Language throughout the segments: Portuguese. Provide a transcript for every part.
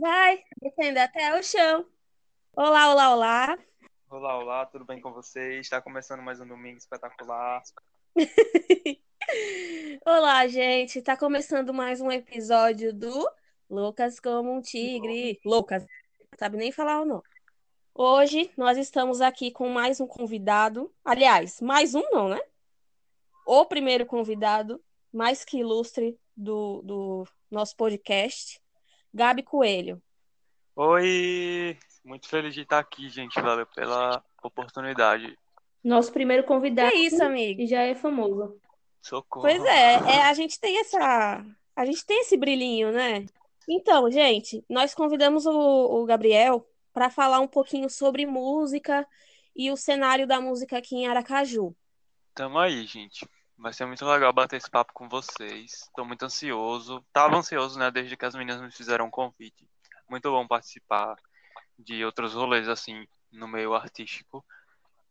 Vai, descendo até o chão. Olá, olá, olá. Olá, olá, tudo bem com vocês? Está começando mais um domingo espetacular. olá, gente. Está começando mais um episódio do Loucas como um Tigre. Loucas, não sabe nem falar o nome. Hoje nós estamos aqui com mais um convidado. Aliás, mais um não, né? O primeiro convidado, mais que ilustre do, do nosso podcast, Gabi Coelho. Oi, muito feliz de estar aqui, gente. Valeu pela oportunidade. Nosso primeiro convidado. É isso, amigo. E já é famoso. Socorro. Pois é, é, a gente tem essa. A gente tem esse brilhinho, né? Então, gente, nós convidamos o, o Gabriel para falar um pouquinho sobre música e o cenário da música aqui em Aracaju. Tamo aí, gente. Vai ser muito legal bater esse papo com vocês. Estou muito ansioso. Tava ansioso, né, desde que as meninas me fizeram um convite. Muito bom participar de outros rolês assim no meio artístico,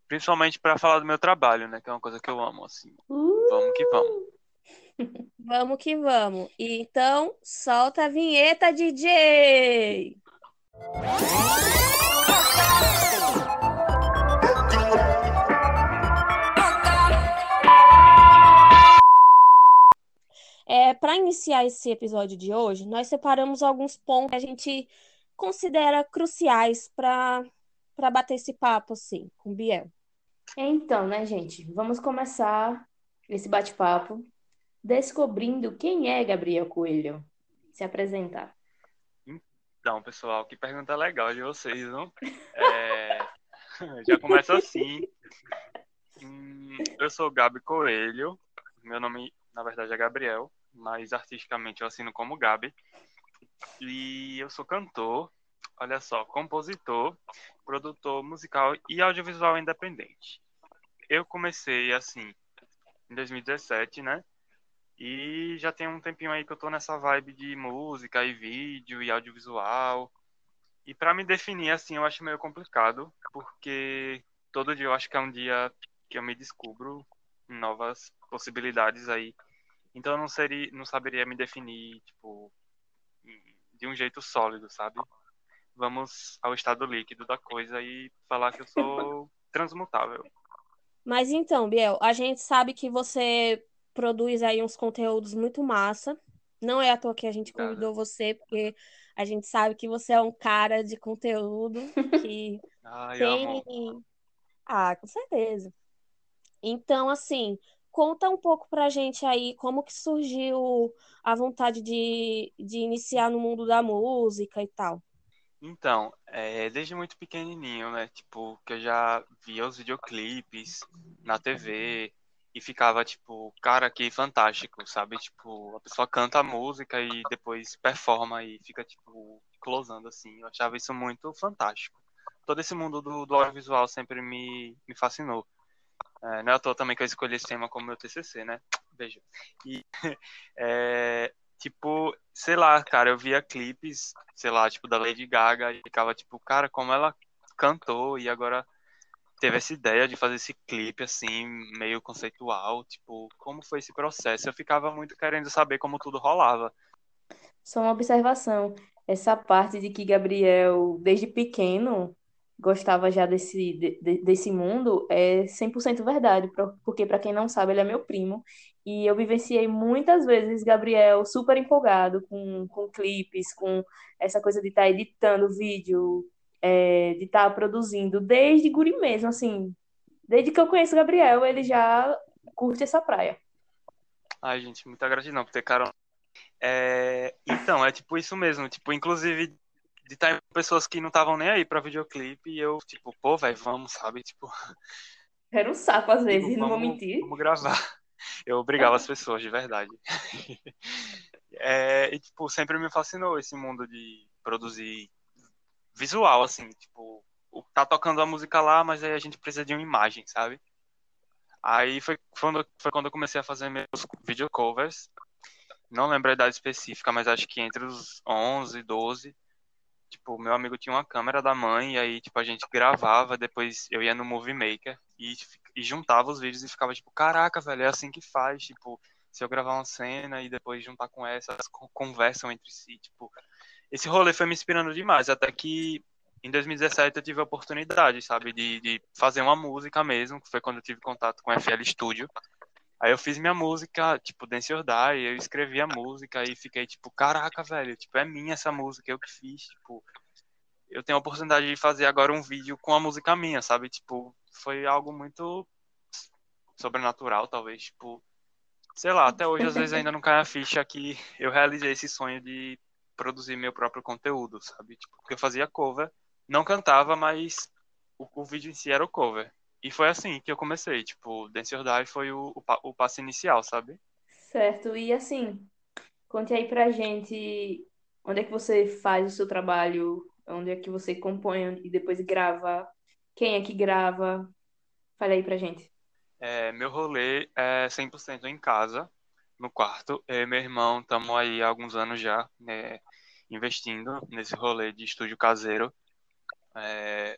principalmente para falar do meu trabalho, né, que é uma coisa que eu amo assim. Uh! Vamos que vamos. Vamos que vamos. Então, solta a vinheta, DJ. É, para iniciar esse episódio de hoje, nós separamos alguns pontos que a gente considera cruciais para para bater esse papo assim com o Biel. Então, né, gente, vamos começar esse bate-papo descobrindo quem é Gabriel Coelho. Se apresentar. Então, pessoal, que pergunta legal de vocês, não? É... Já começa assim. Hum, eu sou Gabi Coelho. Meu nome, na verdade, é Gabriel, mas artisticamente eu assino como Gabi. E eu sou cantor, olha só, compositor, produtor musical e audiovisual independente. Eu comecei assim em 2017, né? E já tem um tempinho aí que eu tô nessa vibe de música e vídeo e audiovisual. E para me definir assim, eu acho meio complicado, porque todo dia eu acho que é um dia que eu me descubro novas possibilidades aí. Então eu não seria, não saberia me definir, tipo, de um jeito sólido, sabe? Vamos ao estado líquido da coisa e falar que eu sou transmutável. Mas então, Biel, a gente sabe que você produz aí uns conteúdos muito massa. Não é à toa que a gente convidou você, porque a gente sabe que você é um cara de conteúdo que Ai, tem. Ah, com certeza. Então, assim, conta um pouco pra gente aí como que surgiu a vontade de, de iniciar no mundo da música e tal. Então, é, desde muito pequenininho, né? Tipo, que eu já via os videoclipes na TV e ficava tipo, cara, que fantástico, sabe? Tipo, a pessoa canta a música e depois performa e fica tipo closando assim. Eu achava isso muito fantástico. Todo esse mundo do, do audiovisual sempre me, me fascinou. É, não é à toa também que eu escolhi esse tema como meu TCC, né? Beijo. E, é, tipo, sei lá, cara, eu via clipes, sei lá, tipo, da Lady Gaga e ficava tipo, cara, como ela cantou e agora teve essa ideia de fazer esse clipe, assim, meio conceitual, tipo, como foi esse processo? Eu ficava muito querendo saber como tudo rolava. Só uma observação. Essa parte de que Gabriel, desde pequeno, gostava já desse, de- desse mundo é 100% verdade, porque para quem não sabe, ele é meu primo e eu vivenciei muitas vezes Gabriel super empolgado com, com clipes, com essa coisa de estar editando vídeo, é, de estar produzindo, desde guri mesmo, assim, desde que eu conheço Gabriel, ele já curte essa praia. Ai, gente, muita gratidão por ter carona. É, então, é tipo isso mesmo, tipo, inclusive de estar pessoas que não estavam nem aí pra videoclipe e eu, tipo, pô, velho, vamos, sabe? Tipo, Era um saco às vezes, Digo, não vou vamos, mentir. vamos gravar. Eu obrigava as pessoas, de verdade. É, e, tipo, sempre me fascinou esse mundo de produzir visual, assim, tipo, tá tocando a música lá, mas aí a gente precisa de uma imagem, sabe? Aí foi quando, foi quando eu comecei a fazer meus videocovers. Não lembro a idade específica, mas acho que entre os 11 e 12. Tipo, meu amigo tinha uma câmera da mãe, e aí, tipo, a gente gravava, depois eu ia no Movie Maker e, e juntava os vídeos e ficava, tipo, caraca, velho, é assim que faz, tipo, se eu gravar uma cena e depois juntar com essa, elas con- conversam entre si, tipo, esse rolê foi me inspirando demais, até que em 2017 eu tive a oportunidade, sabe, de, de fazer uma música mesmo, que foi quando eu tive contato com FL Studio. Aí eu fiz minha música, tipo, Dance or Die, eu escrevi a música e fiquei tipo, caraca, velho, tipo, é minha essa música, eu que fiz, tipo, eu tenho a oportunidade de fazer agora um vídeo com a música minha, sabe? Tipo, foi algo muito sobrenatural, talvez, tipo, sei lá, até hoje às vezes ainda não cai a ficha que eu realizei esse sonho de produzir meu próprio conteúdo, sabe? Tipo, porque eu fazia cover, não cantava, mas o, o vídeo em si era o cover. E foi assim que eu comecei, tipo, Dance or Die foi o, o, o passo inicial, sabe? Certo, e assim, conte aí pra gente onde é que você faz o seu trabalho, onde é que você compõe e depois grava, quem é que grava, fale aí pra gente. É, meu rolê é 100% em casa, no quarto. Eu e meu irmão estamos aí há alguns anos já né, investindo nesse rolê de estúdio caseiro. É,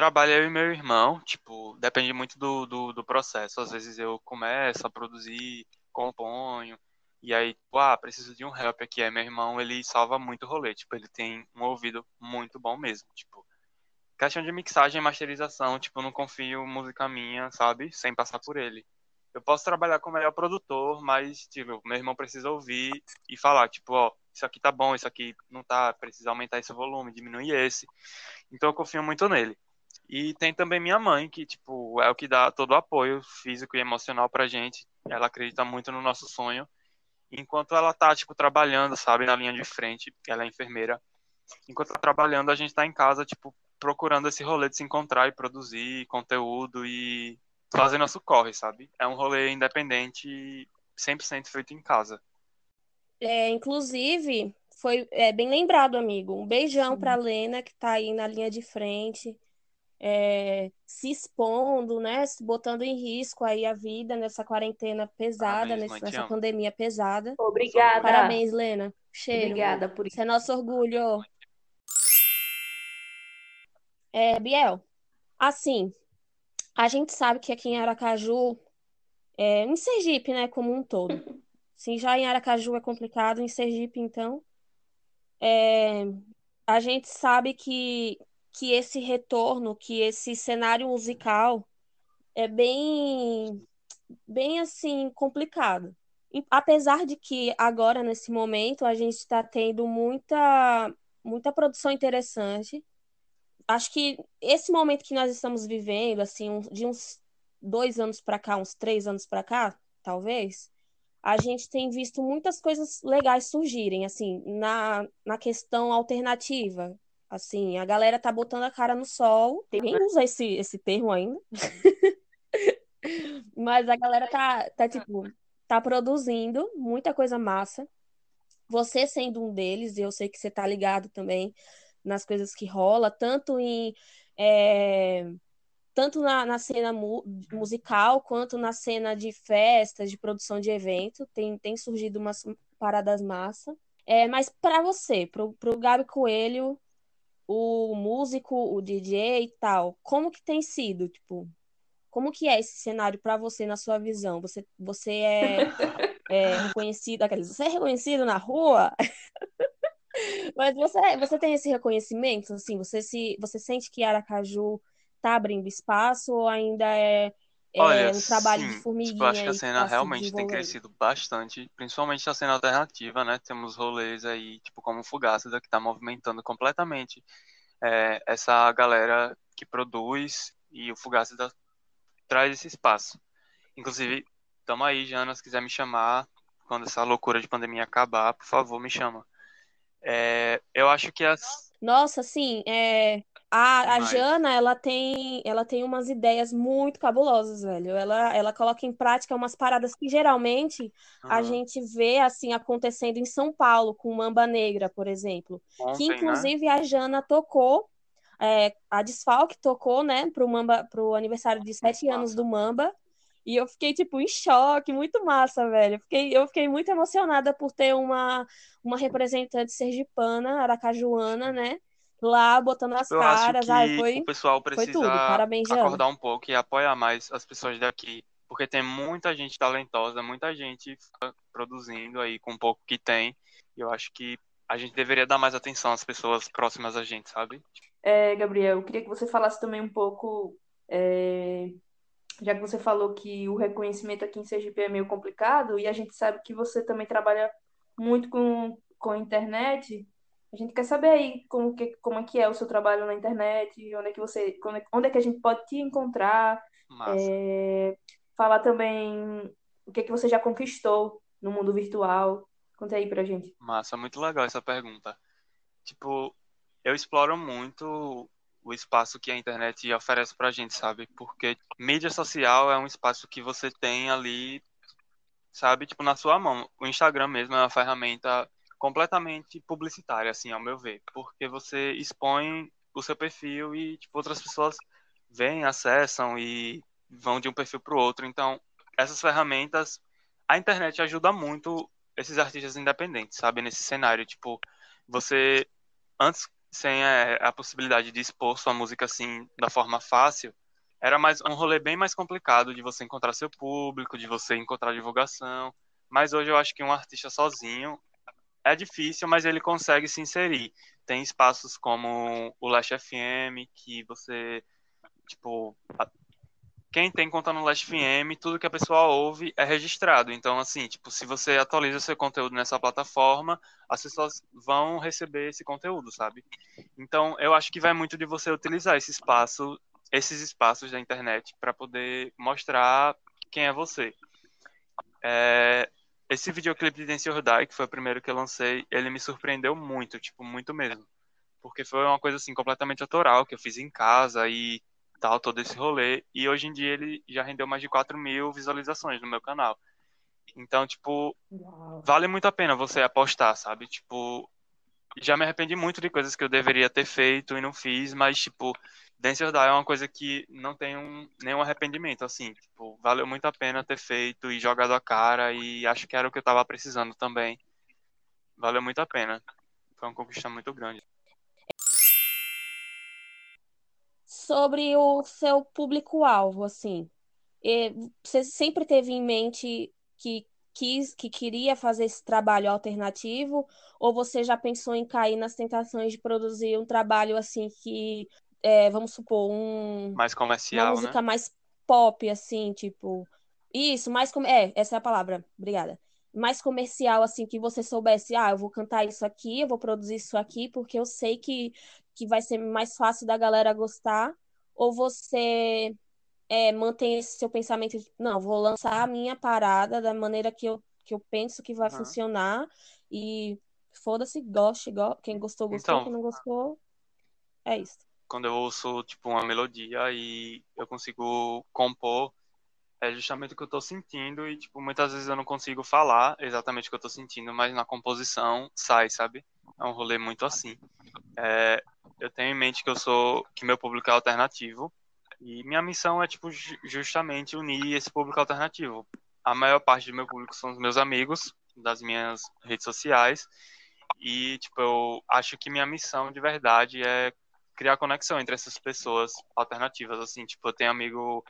trabalho eu e meu irmão, tipo, depende muito do, do, do, processo. Às vezes eu começo a produzir, componho, e aí, tipo, ah, preciso de um help aqui. Aí meu irmão, ele salva muito rolê, tipo, ele tem um ouvido muito bom mesmo, tipo. Questão de mixagem e masterização, tipo, não confio música minha, sabe? Sem passar por ele. Eu posso trabalhar com o melhor produtor, mas, tipo, meu irmão precisa ouvir e falar, tipo, ó, isso aqui tá bom, isso aqui não tá, precisa aumentar esse volume, diminuir esse. Então eu confio muito nele. E tem também minha mãe, que, tipo, é o que dá todo o apoio físico e emocional pra gente. Ela acredita muito no nosso sonho. Enquanto ela tá, tipo, trabalhando, sabe, na linha de frente, ela é enfermeira. Enquanto tá trabalhando, a gente tá em casa, tipo, procurando esse rolê de se encontrar e produzir conteúdo e fazer nosso corre, sabe? É um rolê independente 100% feito em casa. É, inclusive, foi é, bem lembrado, amigo. Um beijão para Lena, que tá aí na linha de frente é, se expondo, né? Botando em risco aí a vida nessa quarentena pesada, Parabéns, nesse, nessa pandemia pesada. Obrigada. Parabéns, Lena. Cheiro. Obrigada por isso. Isso é nosso orgulho. É, Biel, assim, a gente sabe que aqui em Aracaju, é, em Sergipe, né, como um todo. Sim, já em Aracaju é complicado, em Sergipe, então, é, a gente sabe que que esse retorno, que esse cenário musical é bem, bem assim, complicado. E, apesar de que agora, nesse momento, a gente está tendo muita, muita produção interessante. Acho que esse momento que nós estamos vivendo, assim, de uns dois anos para cá, uns três anos para cá, talvez, a gente tem visto muitas coisas legais surgirem, assim, na, na questão alternativa, Assim, a galera tá botando a cara no sol. Ninguém usa esse, esse termo ainda. Mas a galera tá, tá, tipo, tá produzindo muita coisa massa. Você sendo um deles, e eu sei que você tá ligado também nas coisas que rola, tanto em. É, tanto na, na cena mu musical quanto na cena de festas, de produção de evento. Tem, tem surgido umas paradas massa. É, mas para você, pro, pro Gabi Coelho, o músico, o DJ e tal, como que tem sido, tipo, como que é esse cenário para você na sua visão? Você, você é, é reconhecido, aqueles, você é reconhecido na rua? Mas você, você tem esse reconhecimento, assim, você se, você sente que Aracaju tá abrindo espaço ou ainda é é, Olha, um trabalho de sim, formiguinha tipo, acho que a cena tá realmente tem crescido bastante, principalmente a cena alternativa, né? Temos rolês aí, tipo, como o Fugaça, que tá movimentando completamente é, essa galera que produz e o Fugaça traz esse espaço. Inclusive, tamo aí, Jana, se quiser me chamar, quando essa loucura de pandemia acabar, por favor, me chama. É, eu acho que as. Nossa, assim, é, a, a Jana, ela tem, ela tem umas ideias muito cabulosas, velho. Ela, ela coloca em prática umas paradas que geralmente a aham, gente vê, assim, acontecendo em São Paulo, com Mamba Negra, por exemplo. Que, ontem, né? inclusive, a Jana tocou, é, a Desfalque tocou, né, pro Mamba, pro aniversário de sete anos do Mamba. E eu fiquei, tipo, em choque, muito massa, velho. Eu fiquei, eu fiquei muito emocionada por ter uma, uma representante sergipana, aracajuana, né? Lá botando as Eu acho caras. Ai, que o foi, pessoal foi tudo. precisa Parabéns, acordar um pouco e apoiar mais as pessoas daqui, porque tem muita gente talentosa, muita gente produzindo aí com o pouco que tem. E eu acho que a gente deveria dar mais atenção às pessoas próximas a gente, sabe? É, Gabriel, eu queria que você falasse também um pouco, é, já que você falou que o reconhecimento aqui em Sergipe é meio complicado, e a gente sabe que você também trabalha muito com, com a internet, a gente quer saber aí como, que, como é que é o seu trabalho na internet, onde é que você, onde é que a gente pode te encontrar, é, falar também o que é que você já conquistou no mundo virtual. Conta aí pra gente. Massa, muito legal essa pergunta. Tipo, eu exploro muito o espaço que a internet oferece pra gente, sabe? Porque mídia social é um espaço que você tem ali, sabe, tipo, na sua mão. O Instagram mesmo é uma ferramenta completamente publicitária, assim, ao meu ver, porque você expõe o seu perfil e tipo, outras pessoas vêm, acessam e vão de um perfil para o outro. Então, essas ferramentas, a internet ajuda muito esses artistas independentes, sabe, nesse cenário. Tipo, você, antes, sem a, a possibilidade de expor sua música assim, da forma fácil, era mais um rolê bem mais complicado de você encontrar seu público, de você encontrar divulgação. Mas hoje eu acho que um artista sozinho, é difícil, mas ele consegue se inserir. Tem espaços como o Last FM, que você, tipo, quem tem conta no Last FM, tudo que a pessoa ouve é registrado. Então, assim, tipo, se você atualiza seu conteúdo nessa plataforma, as pessoas vão receber esse conteúdo, sabe? Então, eu acho que vai muito de você utilizar esse espaço, esses espaços da internet para poder mostrar quem é você. É, esse videoclipe de Dance or Die, que foi o primeiro que eu lancei, ele me surpreendeu muito, tipo, muito mesmo. Porque foi uma coisa, assim, completamente autoral, que eu fiz em casa e tal, todo esse rolê. E hoje em dia ele já rendeu mais de 4 mil visualizações no meu canal. Então, tipo, Uau. vale muito a pena você apostar, sabe? Tipo, já me arrependi muito de coisas que eu deveria ter feito e não fiz, mas, tipo, Dance or Die é uma coisa que não tem um, nenhum arrependimento, assim, tipo, valeu muito a pena ter feito e jogado a cara e acho que era o que eu tava precisando também. Valeu muito a pena. Foi uma conquista muito grande. Sobre o seu público-alvo, assim, você sempre teve em mente que quis, que queria fazer esse trabalho alternativo, ou você já pensou em cair nas tentações de produzir um trabalho assim que é, vamos supor, um, mais comercial, uma música né? mais pop, assim, tipo. Isso, mais. Com... É, essa é a palavra, obrigada. Mais comercial, assim, que você soubesse, ah, eu vou cantar isso aqui, eu vou produzir isso aqui, porque eu sei que, que vai ser mais fácil da galera gostar. Ou você é, mantém esse seu pensamento de, não, vou lançar a minha parada da maneira que eu, que eu penso que vai funcionar. E foda-se, goste, go... quem gostou, gostou, então, quem não gostou, é isso quando eu ouço tipo uma melodia e eu consigo compor é justamente o que eu estou sentindo e tipo muitas vezes eu não consigo falar exatamente o que eu estou sentindo, mas na composição sai, sabe? É um rolê muito assim. É, eu tenho em mente que eu sou que meu público é alternativo e minha missão é tipo justamente unir esse público alternativo. A maior parte do meu público são os meus amigos das minhas redes sociais e tipo eu acho que minha missão de verdade é criar conexão entre essas pessoas alternativas, assim, tipo, eu tenho amigo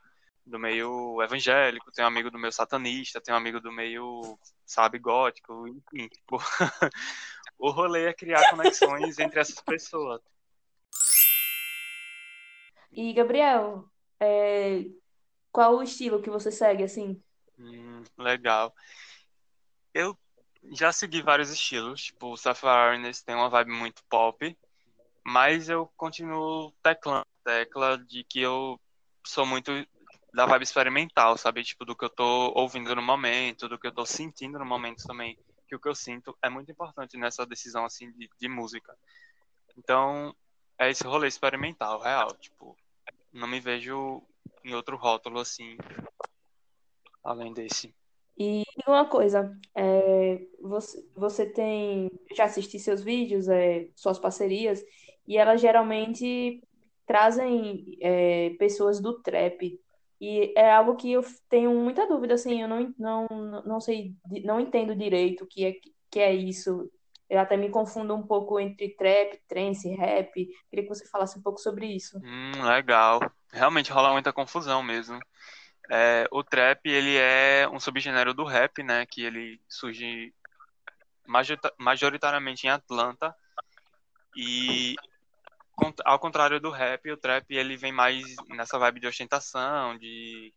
do meio evangélico, tenho amigo do meio satanista, tenho amigo do meio, sabe, gótico, enfim, tipo, o rolê é criar conexões entre essas pessoas. E, Gabriel, é... qual o estilo que você segue, assim? Hum, legal. Eu já segui vários estilos, tipo, o Safari tem uma vibe muito pop, mas eu continuo teclando tecla de que eu sou muito da vibe experimental, sabe? Tipo, do que eu tô ouvindo no momento, do que eu tô sentindo no momento também. Que o que eu sinto é muito importante nessa decisão, assim, de, de música. Então, é esse rolê experimental, real. Tipo, não me vejo em outro rótulo, assim, além desse. E uma coisa, é, você, você tem. Já assisti seus vídeos, é, suas parcerias, e elas geralmente trazem é, pessoas do trap. E é algo que eu tenho muita dúvida, assim, eu não, não, não sei, não entendo direito o que é, que é isso. Eu até me confundo um pouco entre trap, trance, rap. Queria que você falasse um pouco sobre isso. Hum, legal. Realmente rola muita confusão mesmo. É, o trap, ele é um subgênero do rap, né? Que ele surge majoritariamente em Atlanta. E ao contrário do rap, o trap ele vem mais nessa vibe de ostentação, de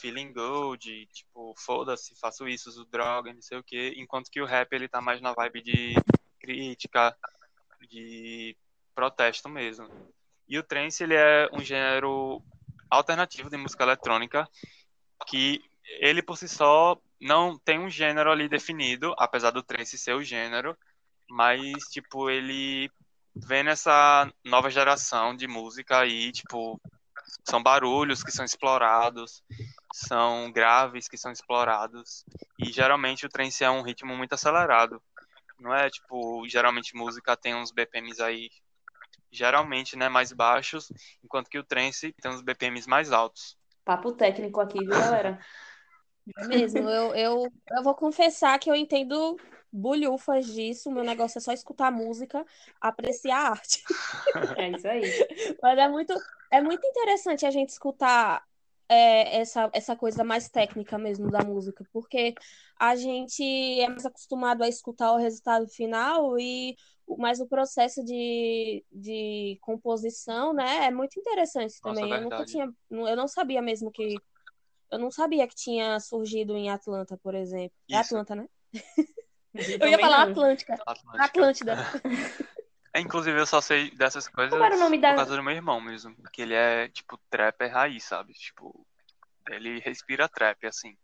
feeling good, tipo, foda-se, faço isso, uso droga, não sei o quê, enquanto que o rap ele tá mais na vibe de crítica, de protesto mesmo. E o trance ele é um gênero alternativo de música eletrônica que ele por si só não tem um gênero ali definido, apesar do trance ser o gênero, mas tipo ele vem nessa nova geração de música aí, tipo, são barulhos que são explorados, são graves que são explorados, e geralmente o trance é um ritmo muito acelerado. Não é tipo, geralmente música tem uns BPMs aí geralmente, né, mais baixos, enquanto que o trance tem uns BPMs mais altos. Papo técnico aqui, viu, galera? É mesmo, eu, eu, eu vou confessar que eu entendo bulhufas disso. Meu negócio é só escutar música, apreciar a arte. É isso aí. Mas é muito, é muito interessante a gente escutar é, essa, essa coisa mais técnica mesmo da música, porque a gente é mais acostumado a escutar o resultado final e mas o processo de, de composição, né, é muito interessante Nossa, também. eu nunca tinha, eu não sabia mesmo que eu não sabia que tinha surgido em Atlanta, por exemplo. É Isso. Atlanta, né? Eu ia falar não. Atlântica. Atlântica. Atlântida. É, inclusive, eu só sei dessas coisas Como era o nome da- por causa do meu irmão mesmo. Que ele é, tipo, trapper raiz, sabe? Tipo, ele respira trap, assim.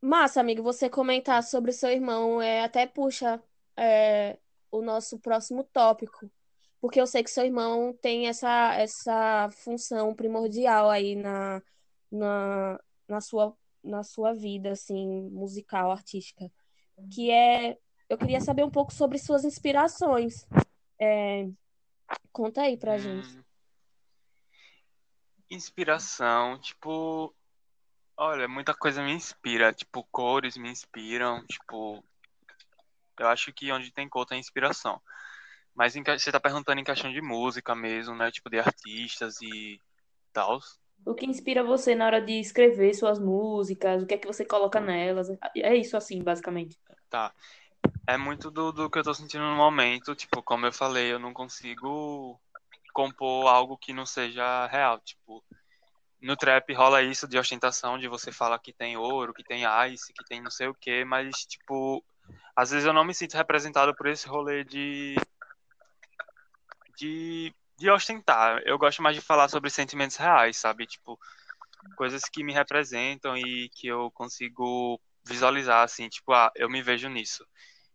Massa, amigo, você comentar sobre seu irmão é, até puxa é, o nosso próximo tópico. Porque eu sei que seu irmão tem essa, essa função primordial aí na, na, na sua, na sua vida, assim, musical, artística. Que é... Eu queria saber um pouco sobre suas inspirações. É, conta aí pra gente. Hum, Inspiração, tipo. Olha, muita coisa me inspira. Tipo, cores me inspiram. Tipo. Eu acho que onde tem cor tem inspiração. Mas em você tá perguntando em questão de música mesmo, né? Tipo, de artistas e tal. O que inspira você na hora de escrever suas músicas? O que é que você coloca nelas? É isso assim, basicamente. Tá. É muito do, do que eu tô sentindo no momento. Tipo, como eu falei, eu não consigo compor algo que não seja real. Tipo, no trap rola isso de ostentação, de você falar que tem ouro, que tem ice, que tem não sei o quê, mas, tipo, às vezes eu não me sinto representado por esse rolê de. de. de ostentar. Eu gosto mais de falar sobre sentimentos reais, sabe? Tipo, coisas que me representam e que eu consigo visualizar, assim, tipo, ah, eu me vejo nisso.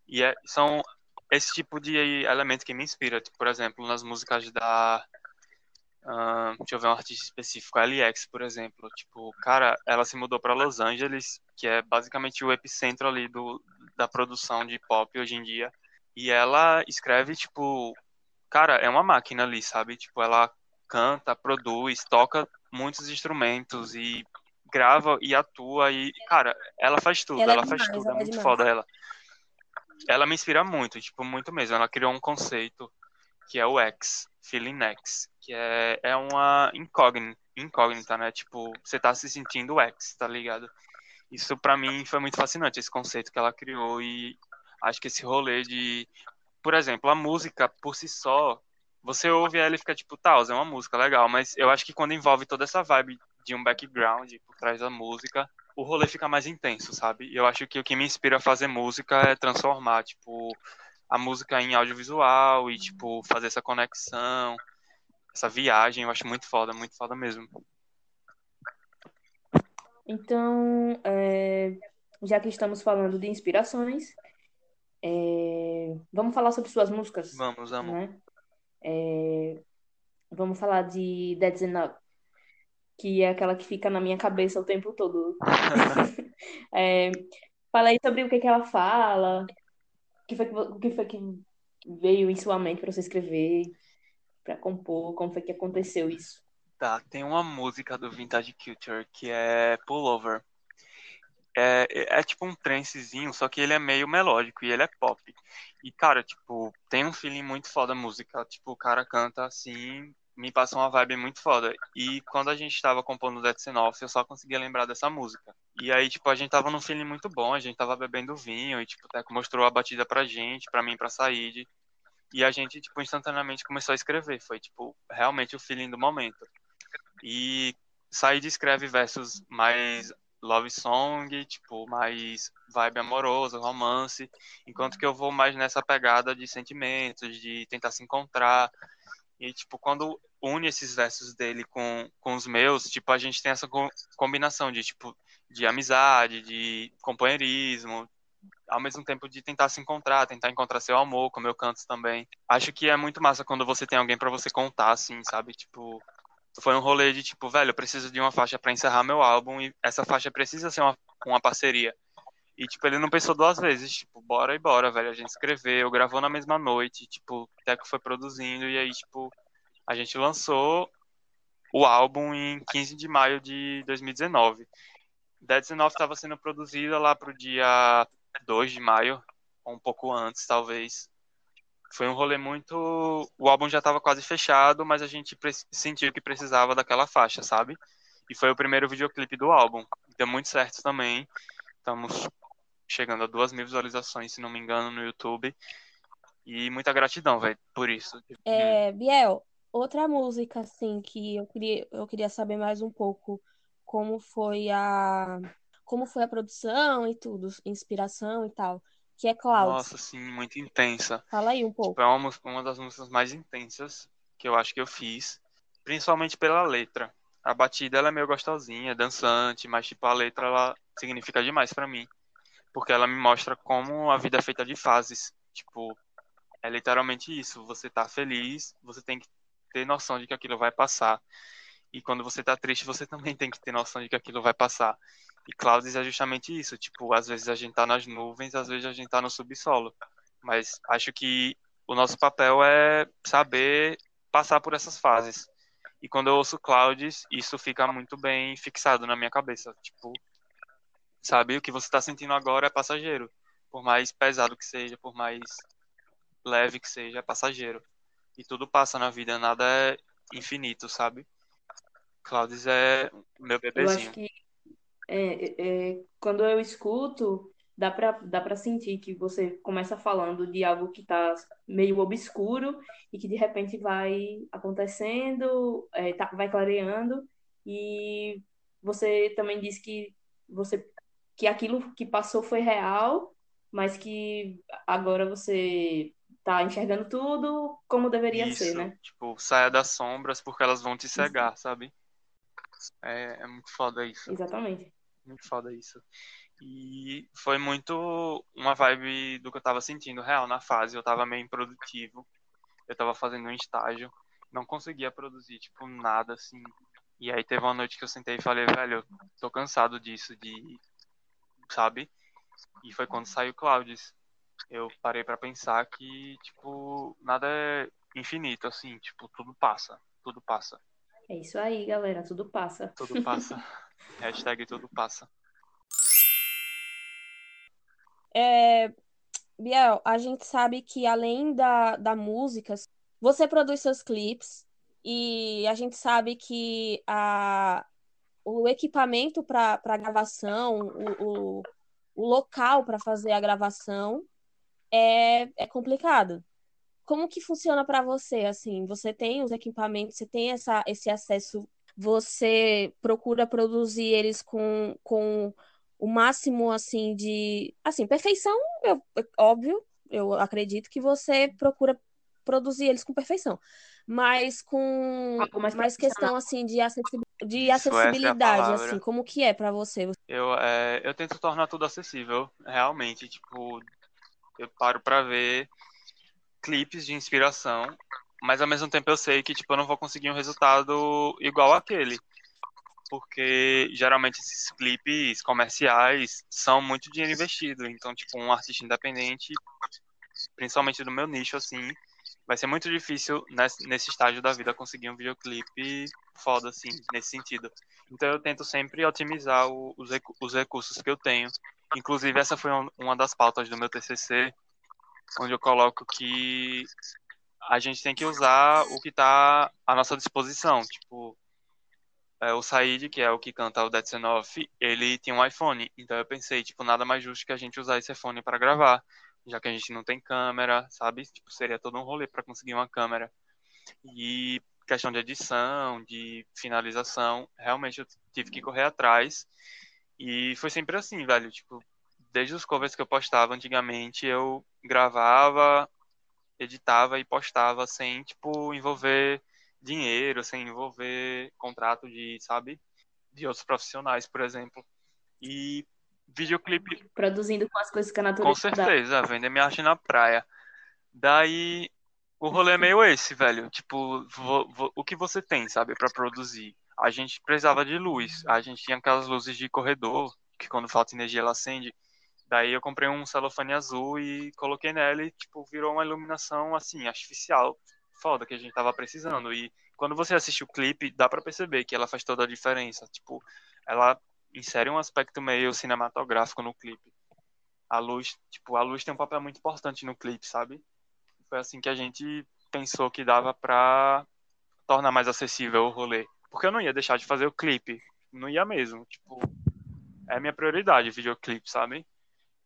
E é- são esse tipo de elemento que me inspira. Tipo, por exemplo, nas músicas da. ah, deixa eu ver um artista específico, a LX, por exemplo. Tipo, cara, ela se mudou para Los Angeles, que é basicamente o epicentro ali do, da produção de pop hoje em dia. E ela escreve, tipo, cara, é uma máquina ali, sabe? Tipo, ela canta, produz, toca muitos instrumentos e grava e atua e, cara, ela faz tudo, Ela é ela faz demais, tudo, é ela é muito demais. foda ela. Ela me inspira muito, tipo, muito mesmo. Ela criou um conceito que é o X, Feeling X, que é, é uma incógnita, incógnita, né? Tipo, você tá se sentindo X, tá ligado? Isso pra mim foi muito fascinante, esse conceito que ela criou e acho que esse rolê de, por exemplo, a música por si só, você ouve ela e fica tipo, tá, é uma música legal, mas eu acho que quando envolve toda essa vibe de um background por trás da música, o rolê fica mais intenso, sabe? E eu acho que o que me inspira a fazer música é transformar, tipo, a música em audiovisual e, tipo, fazer essa conexão, essa viagem, eu acho muito foda, muito foda mesmo. Então, é, já que estamos falando de inspirações, é, vamos falar sobre suas músicas, Vamos, amo. né? É, vamos falar de Dead Enough, que é aquela que fica na minha cabeça o tempo todo. É, fala aí sobre o que que ela fala, o que foi que, o que foi que veio em sua mente para você escrever, para compor, como foi que aconteceu isso? Tá, tem uma música do Vintage Culture que é Pullover. É, é, é tipo um trancezinho, só que ele é meio melódico e ele é pop. E, cara, tipo, tem um feeling muito foda a música. Tipo, o cara canta assim, me passa uma vibe muito foda. E quando a gente tava compondo Dead Off, eu só conseguia lembrar dessa música. E aí, tipo, a gente tava num feeling muito bom, a gente tava bebendo vinho, e, tipo, o Teco mostrou a batida pra gente, pra mim, pra Said. E a gente, tipo, instantaneamente começou a escrever. Foi, tipo, realmente o feeling do momento. E Said escreve versos mais love song, tipo, mais vibe amorosa, romance, enquanto que eu vou mais nessa pegada de sentimentos, de tentar se encontrar. E, tipo, quando une esses versos dele com, com os meus, tipo, a gente tem essa combinação de, tipo, de amizade, de companheirismo, ao mesmo tempo de tentar se encontrar, tentar encontrar seu amor, como eu canto também. Acho que é muito massa quando você tem alguém para você contar, assim, sabe? Tipo, foi um rolê de tipo, velho, eu preciso de uma faixa para encerrar meu álbum e essa faixa precisa ser uma, uma parceria. E, tipo, ele não pensou duas vezes, tipo, bora e bora, velho. A gente escreveu, gravou na mesma noite, tipo, o Teco foi produzindo, e aí, tipo, a gente lançou o álbum em 15 de maio de 2019. Dead 19 estava sendo produzida lá pro dia 2 de maio, ou um pouco antes, talvez. Foi um rolê muito. O álbum já estava quase fechado, mas a gente sentiu que precisava daquela faixa, sabe? E foi o primeiro videoclipe do álbum. Deu muito certo também. Estamos chegando a duas mil visualizações, se não me engano, no YouTube. E muita gratidão, velho, por isso. É, Biel, outra música, assim, que eu queria, eu queria saber mais um pouco como foi a como foi a produção e tudo, inspiração e tal que é Clouds. Nossa, sim, muito intensa. Fala aí um pouco. Tipo, é uma, uma das músicas mais intensas que eu acho que eu fiz, principalmente pela letra. A batida ela é meio gostosinha, dançante, mas tipo a letra ela significa demais para mim, porque ela me mostra como a vida é feita de fases. Tipo, é literalmente isso, você tá feliz, você tem que ter noção de que aquilo vai passar. E quando você tá triste, você também tem que ter noção de que aquilo vai passar. E clouds é justamente isso, tipo, às vezes a gente tá nas nuvens, às vezes a gente tá no subsolo. Mas acho que o nosso papel é saber passar por essas fases. E quando eu ouço clouds, isso fica muito bem fixado na minha cabeça. Tipo, sabe, o que você tá sentindo agora é passageiro. Por mais pesado que seja, por mais leve que seja, é passageiro. E tudo passa na vida, nada é infinito, sabe? Clouds é meu bebezinho. Eu acho que é, é, quando eu escuto, dá para dá para sentir que você começa falando de algo que está meio obscuro e que de repente vai acontecendo, é, tá, vai clareando e você também diz que você que aquilo que passou foi real, mas que agora você tá enxergando tudo como deveria Isso, ser, né? Tipo, saia das sombras porque elas vão te cegar, Isso. sabe? É, é muito foda isso. Exatamente muito foda isso. E foi muito uma vibe do que eu tava sentindo real na fase. Eu tava meio improdutivo. Eu tava fazendo um estágio. Não conseguia produzir, tipo, nada assim. E aí teve uma noite que eu sentei e falei, velho, eu tô cansado disso, de. Sabe? E foi quando saiu Clouds. Eu parei para pensar que, tipo, nada é infinito, assim, tipo, tudo passa. Tudo passa. É isso aí, galera, tudo passa. Tudo passa. Hashtag tudo passa. É, Biel, a gente sabe que além da, da música, você produz seus clipes e a gente sabe que a, o equipamento para gravação, o, o, o local para fazer a gravação é, é complicado. Como que funciona para você? Assim, você tem os equipamentos, você tem essa, esse acesso você procura produzir eles com, com o máximo assim de assim perfeição eu, óbvio eu acredito que você procura produzir eles com perfeição mas com mais, mais questão assim de, acessibilidade, de acessibilidade é assim como que é para você? Eu é, eu tento tornar tudo acessível realmente tipo eu paro para ver clipes de inspiração mas ao mesmo tempo eu sei que tipo eu não vou conseguir um resultado igual aquele porque geralmente esses clipes comerciais são muito dinheiro investido então tipo um artista independente principalmente do meu nicho assim vai ser muito difícil nesse, nesse estágio da vida conseguir um videoclipe foda assim nesse sentido então eu tento sempre otimizar o, os, os recursos que eu tenho inclusive essa foi uma das pautas do meu TCC onde eu coloco que a gente tem que usar o que está à nossa disposição. Tipo, é, o Said, que é o que canta o That's Enough, ele tinha um iPhone. Então eu pensei, tipo, nada mais justo que a gente usar esse iPhone para gravar, já que a gente não tem câmera, sabe? Tipo, seria todo um rolê para conseguir uma câmera. E questão de edição, de finalização, realmente eu tive que correr atrás. E foi sempre assim, velho, tipo, desde os covers que eu postava antigamente, eu gravava, editava e postava sem, tipo, envolver dinheiro, sem envolver contrato de, sabe, de outros profissionais, por exemplo. E videoclipe. Produzindo com as coisas que a natureza Com certeza, dá. vender minha arte na praia. Daí o rolê é meio esse, velho. Tipo, vo, vo, o que você tem, sabe, para produzir? A gente precisava de luz. A gente tinha aquelas luzes de corredor, que quando falta energia ela acende. Daí eu comprei um celofane azul e coloquei nela e, tipo, virou uma iluminação, assim, artificial. Foda, que a gente tava precisando. E quando você assiste o clipe, dá para perceber que ela faz toda a diferença. Tipo, ela insere um aspecto meio cinematográfico no clipe. A luz, tipo, a luz tem um papel muito importante no clipe, sabe? Foi assim que a gente pensou que dava pra tornar mais acessível o rolê. Porque eu não ia deixar de fazer o clipe. Não ia mesmo. Tipo, é minha prioridade, videoclipe, sabe?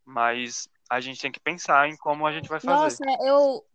Mas a gente tem que pensar em como a gente vai fazer. Nossa, eu.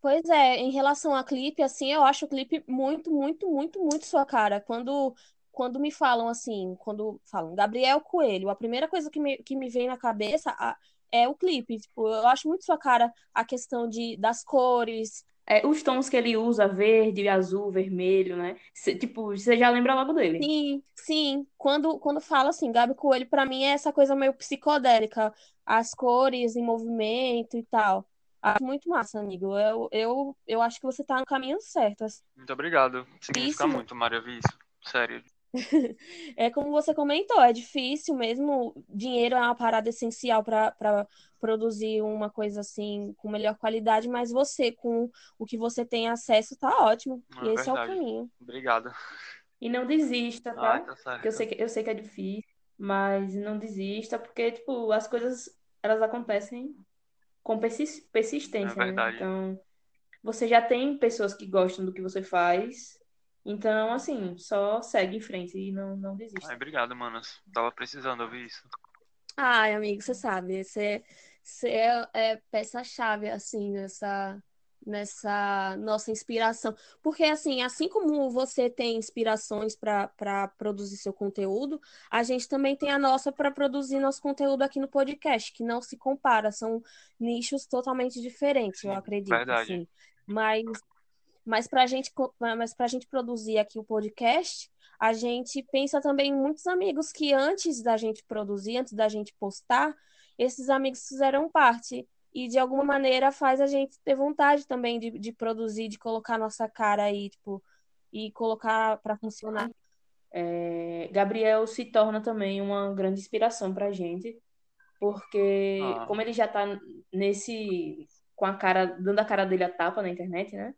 Pois é, em relação a clipe, assim, eu acho o clipe muito, muito, muito, muito sua cara. Quando, quando me falam assim, quando falam Gabriel Coelho, a primeira coisa que me, que me vem na cabeça a, é o clipe. Tipo, eu acho muito sua cara a questão de, das cores, é, os tons que ele usa, verde, azul, vermelho, né? Cê, tipo, você já lembra logo dele. Sim, sim. Quando, quando fala assim, Gabi Coelho, pra mim é essa coisa meio psicodélica. As cores em movimento e tal. Acho muito massa, amigo. Eu, eu, eu acho que você tá no caminho certo. Assim. Muito obrigado. Significa isso... muito, Maria, ver isso. Sério. é como você comentou, é difícil mesmo. Dinheiro é uma parada essencial para produzir uma coisa assim com melhor qualidade, mas você, com o que você tem acesso, tá ótimo. É e esse verdade. é o caminho. Obrigado. E não desista, tá? Ah, tá certo. Eu sei, que, eu sei que é difícil, mas não desista, porque, tipo, as coisas elas acontecem com persistência, é né? Então, você já tem pessoas que gostam do que você faz, então, assim, só segue em frente e não, não desista. Ai, obrigado, manas. Tava precisando ouvir isso. Ai, amigo, você sabe, você, você é, é peça-chave, assim, nessa, nessa nossa inspiração. Porque, assim, assim como você tem inspirações para produzir seu conteúdo, a gente também tem a nossa para produzir nosso conteúdo aqui no podcast, que não se compara, são nichos totalmente diferentes, Sim, eu acredito. Verdade. Assim. Mas mas para gente, mas a gente produzir aqui o podcast, a gente pensa também em muitos amigos que antes da gente produzir, antes da gente postar, esses amigos fizeram parte. E de alguma maneira faz a gente ter vontade também de, de produzir, de colocar nossa cara aí, tipo, e colocar para funcionar. É, Gabriel se torna também uma grande inspiração para a gente, porque ah. como ele já está nesse com a cara dando a cara dele a tapa na internet, né?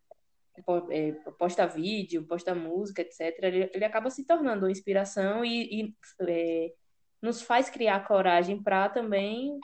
É, posta vídeo, posta música, etc., ele, ele acaba se tornando uma inspiração e, e é, nos faz criar coragem para também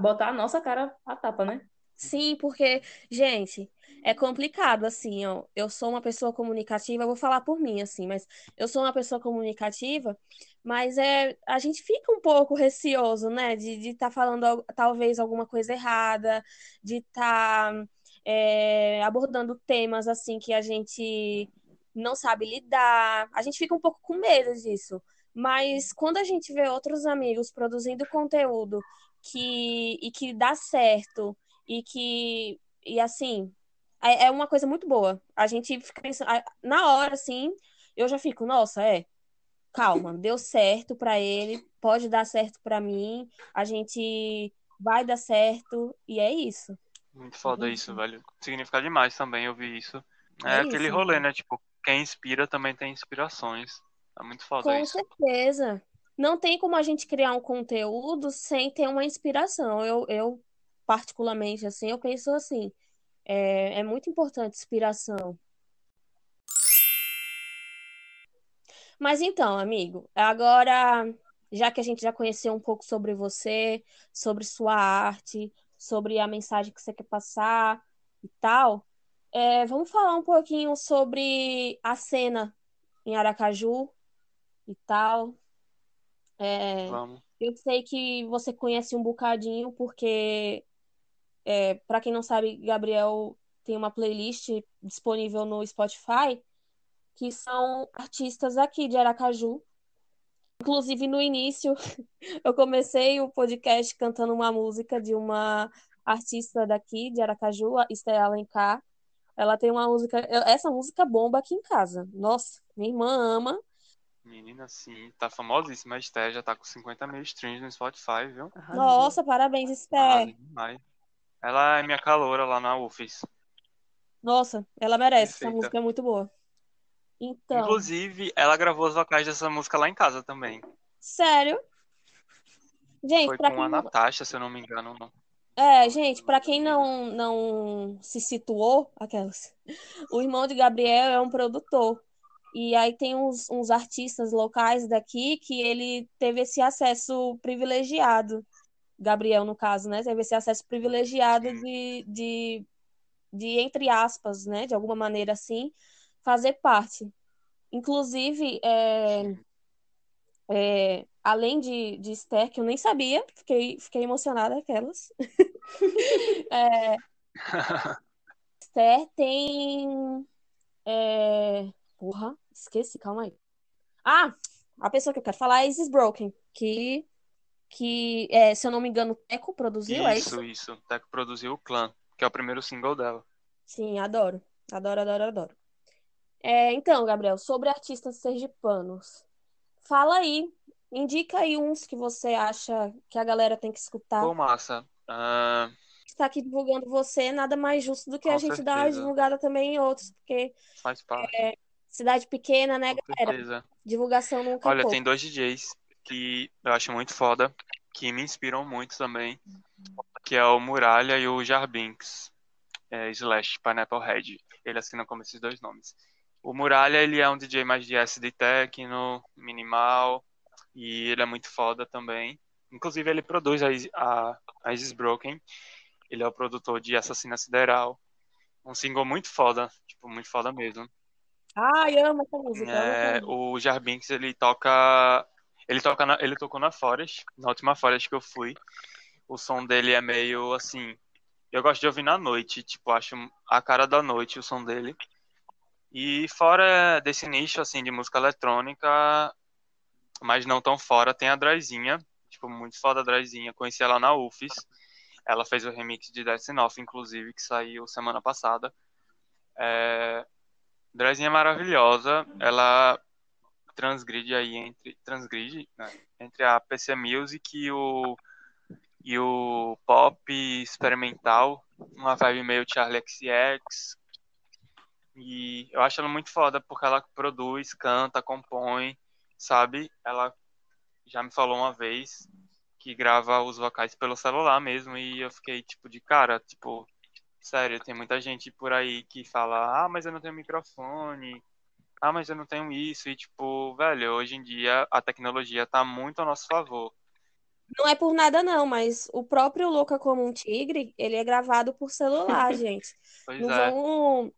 botar a nossa cara a tapa, né? Sim, porque, gente, é complicado, assim, ó. Eu sou uma pessoa comunicativa, eu vou falar por mim, assim, mas eu sou uma pessoa comunicativa, mas é, a gente fica um pouco receoso, né, de estar tá falando talvez alguma coisa errada, de estar. Tá é, abordando temas assim que a gente não sabe lidar. A gente fica um pouco com medo disso. Mas quando a gente vê outros amigos produzindo conteúdo que e que dá certo e que e assim é, é uma coisa muito boa. A gente fica pensando na hora assim, eu já fico, nossa, é. Calma, deu certo para ele, pode dar certo para mim. A gente vai dar certo e é isso. Muito foda isso, velho. Significa demais também ouvir isso. É, é aquele isso, rolê, né? Tipo, quem inspira também tem inspirações. É muito foda Com isso. Com certeza. Não tem como a gente criar um conteúdo sem ter uma inspiração. Eu, eu particularmente, assim, eu penso assim. É, é muito importante inspiração. Mas então, amigo, agora, já que a gente já conheceu um pouco sobre você, sobre sua arte, sobre a mensagem que você quer passar e tal. É, vamos falar um pouquinho sobre a cena em Aracaju, e tal. É, Vamos. eu sei que você conhece um bocadinho, porque, é, para quem não sabe, Gabriel tem uma playlist disponível no Spotify, que são artistas aqui de Aracaju. Inclusive, no início, eu comecei o podcast cantando uma música de uma artista daqui, de Aracaju, Esther Alencar. Ela tem uma música. Essa música bomba aqui em casa. Nossa, minha irmã ama. Menina, sim, tá famosíssima. A Esther já tá com 50 mil streams no Spotify, viu? Nossa, parabéns, Esther. Ela é minha caloura lá na UFES. Nossa, ela merece. Essa Perfeita. música é muito boa. Então, Inclusive, ela gravou os vocais dessa música lá em casa também. sério? Gente, Foi pra com quem a. Natasha, se eu não me engano. Não. É, gente, pra quem não, não se situou, aquelas, o irmão de Gabriel é um produtor. E aí tem uns, uns artistas locais daqui que ele teve esse acesso privilegiado. Gabriel, no caso, né? Teve esse acesso privilegiado de, de, de, entre aspas, né? De alguma maneira assim, fazer parte. Inclusive, é, é, além de, de Esther, que eu nem sabia, fiquei, fiquei emocionada aquelas. É, Esther tem. é, Porra, esqueci, calma aí. Ah, a pessoa que eu quero falar é Isis Broken, que, que é, se eu não me engano, Teco produziu, é isso? Isso, isso. Teco produziu o Clã, que é o primeiro single dela. Sim, adoro. Adoro, adoro, adoro. É, então, Gabriel, sobre artistas sergipanos, fala aí, indica aí uns que você acha que a galera tem que escutar. Pô, massa. Ah, Está aqui divulgando você, nada mais justo do que a Com gente dar uma certeza. divulgada também em outros, porque faz parte, cidade pequena, né, com galera? certeza. Divulgação nunca é Olha, tem dois DJs que eu acho muito foda, que me inspiram muito também, que é o Muralha e o Jarbinks, é, slash Pineapple Head. Ele assina como esses dois nomes. O Muralha, ele é um DJ mais de SD techno, minimal, e ele é muito foda também. Inclusive, ele produz a, a, a Isis Broken. Ele é o produtor de Assassina Sideral. Um single muito foda, tipo, muito foda mesmo. Ai, amo essa música. amo É, essa música. o Jarbinks, ele toca. Ele toca na- ele tocou na Forest, na última Forest que eu fui. O som dele é meio assim. Eu gosto de ouvir na noite, tipo, acho a cara da noite o som dele. E fora desse nicho, assim, de música eletrônica, mas não tão fora, tem a Draizinha, tipo, muito foda a Draizinha. Conheci ela na UFES. Ela fez o remix de Dancing Off, inclusive, que saiu semana passada. É... É maravilhosa, ela transgride aí entre transgride né, entre a PC Music e o e o pop experimental, uma vibe meio Charlie XX. E eu acho ela muito foda porque ela produz, canta, compõe, sabe? Ela já me falou uma vez que grava os vocais pelo celular mesmo e eu fiquei tipo de cara, tipo, sério, tem muita gente por aí que fala: "Ah, mas eu não tenho microfone" ah, mas eu não tenho isso. E, tipo, velho, hoje em dia a tecnologia tá muito a nosso favor. Não é por nada, não, mas o próprio Louca como um Tigre, ele é gravado por celular, gente. Pois Não é. vão.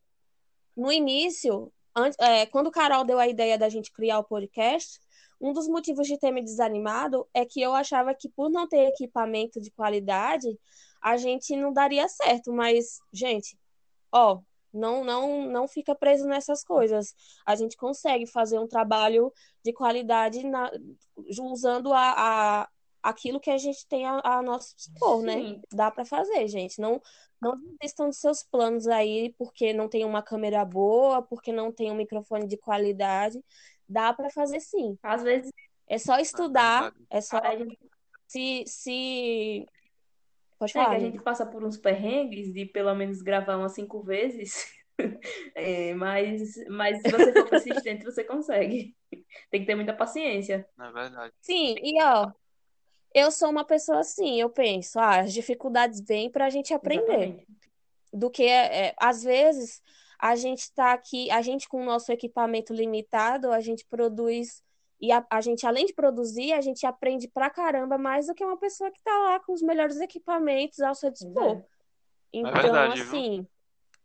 No início, antes, é, quando o Carol deu a ideia da gente criar o podcast, um dos motivos de ter me desanimado é que eu achava que por não ter equipamento de qualidade, a gente não daria certo. Mas, gente, ó, não, não, não fica preso nessas coisas. A gente consegue fazer um trabalho de qualidade na- usando a, a, aquilo que a gente tem a, a nosso dispor, né? Dá pra fazer, gente. Não, não desistam dos seus planos aí porque não tem uma câmera boa, porque não tem um microfone de qualidade. Dá pra fazer sim. Às vezes É só estudar, é só a gente, se, se... Pode é que falar, a amiga. gente passa por uns perrengues de pelo menos gravar umas cinco vezes. É, mas, mas se você for persistente, você consegue. Tem que ter muita paciência. Na verdade. Sim, e ó, eu sou uma pessoa assim, eu penso, ah, as dificuldades vêm pra gente aprender. Exatamente. do que é, às vezes a gente está aqui, a gente com o nosso equipamento limitado, a gente produz e a, a gente além de produzir, a gente aprende pra caramba mais do que uma pessoa que tá lá com os melhores equipamentos ao seu Pois dispor. é. Então, verdade, viu? assim,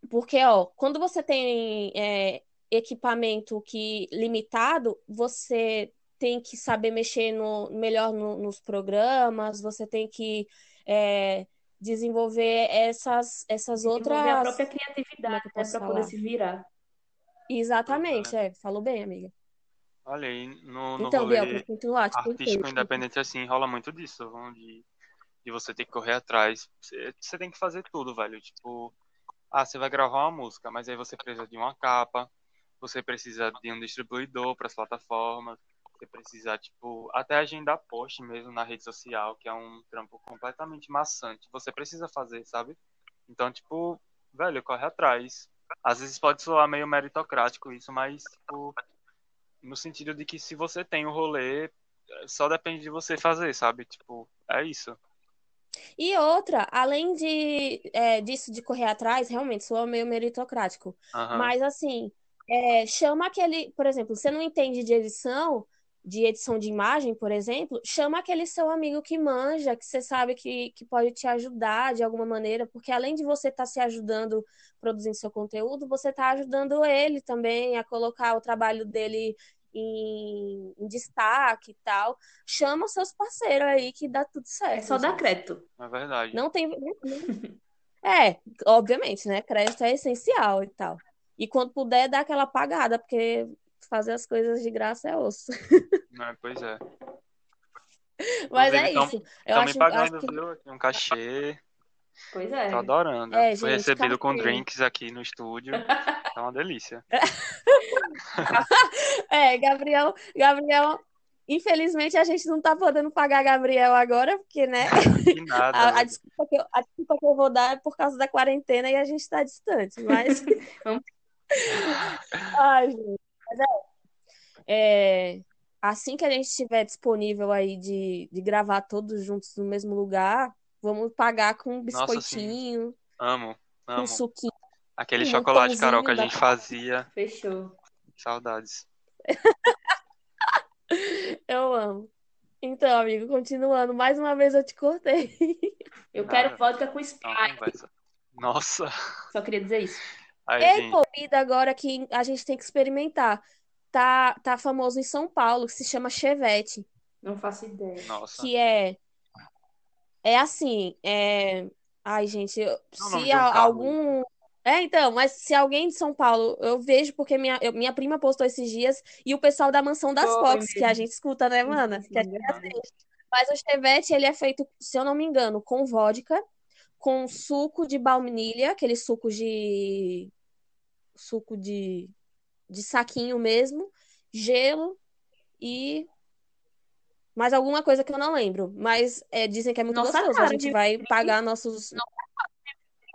porque ó, quando você tem é, equipamento que limitado, você tem que saber mexer no, melhor no, nos programas, você tem que é, desenvolver essas, essas Desenvolver outras. a própria é criatividade, que eu né, para poder se virar. Exatamente, é, falou bem, amiga. Olha aí, no, no Então, Biel, rolê pra continuar, tipo, artístico independente assim, rola muito disso, de, de você ter que correr atrás. Você, você tem que fazer tudo, velho. Tipo, ah, você vai gravar uma música, mas aí você precisa de uma capa, você precisa de um distribuidor para as plataformas, você precisa, tipo, até agendar post mesmo na rede social, que é um trampo completamente maçante. Você precisa fazer, sabe? Então, tipo, velho, corre atrás. Às vezes pode soar meio meritocrático isso, mas, tipo, no sentido de que se você tem o rolê, só depende de você fazer, sabe? Tipo, é isso. E outra, além de, é, disso de correr atrás, realmente soa meio meritocrático. Aham. Mas assim, é, chama aquele, por exemplo, você não entende de edição, de edição de imagem, por exemplo, chama aquele seu amigo que manja, que você sabe que, que pode te ajudar de alguma maneira, porque além de você estar se ajudando produzindo seu conteúdo, você está ajudando ele também a colocar o trabalho dele em, em destaque e tal. Chama seus parceiros aí que dá tudo certo. É só dar crédito. É verdade. Não tem. É, obviamente, né? Crédito é essencial e tal. E quando puder, dá aquela pagada, porque fazer as coisas de graça é osso. Né, pois é. Mas Inclusive, é tão- isso. Eu Estão me acho, pagando, acho que. viu? Aqui Um cachê. Pois é. Tô adorando. É, Fui recebido com drinks aqui no estúdio. Tá uma delícia. É, Gabriel, Gabriel. Infelizmente a gente não tá podendo pagar Gabriel agora, porque, né? Que nada. A, a velho. desculpa que eu, a desculpa que eu vou dar é por causa da quarentena e a gente tá distante. Mas. Ai, gente. É, assim que a gente estiver disponível aí de, de gravar todos juntos no mesmo lugar, vamos pagar com um Nossa, biscoitinho, Amo, com amo. suquinho. Aquele um chocolate Carol que a gente fazia. Fechou. Saudades. Eu amo. Então, amigo, continuando, mais uma vez eu te cortei. Eu quero vodka com Sprite. Nossa. Só queria dizer isso. Aí, gente. comida agora que a gente tem que experimentar. Tá, tá famoso em São Paulo, que se chama Chevette, Não faço ideia. Nossa. que é é assim, é ai, gente, eu- É se um algum é, então, mas se alguém de São Paulo, eu vejo porque minha, eu- minha prima postou esses dias e o pessoal da Mansão das Foi Fox, que a gente escuta, né, mana? Que a gente assiste. Mas o Chevette, ele é feito, se eu não me engano, com vodka, com suco de baunilha, aquele suco de suco de, de saquinho mesmo, gelo e mais alguma coisa que eu não lembro. Mas é, dizem que é muito Nossa gostoso. A cara gente de vai pagar nossos.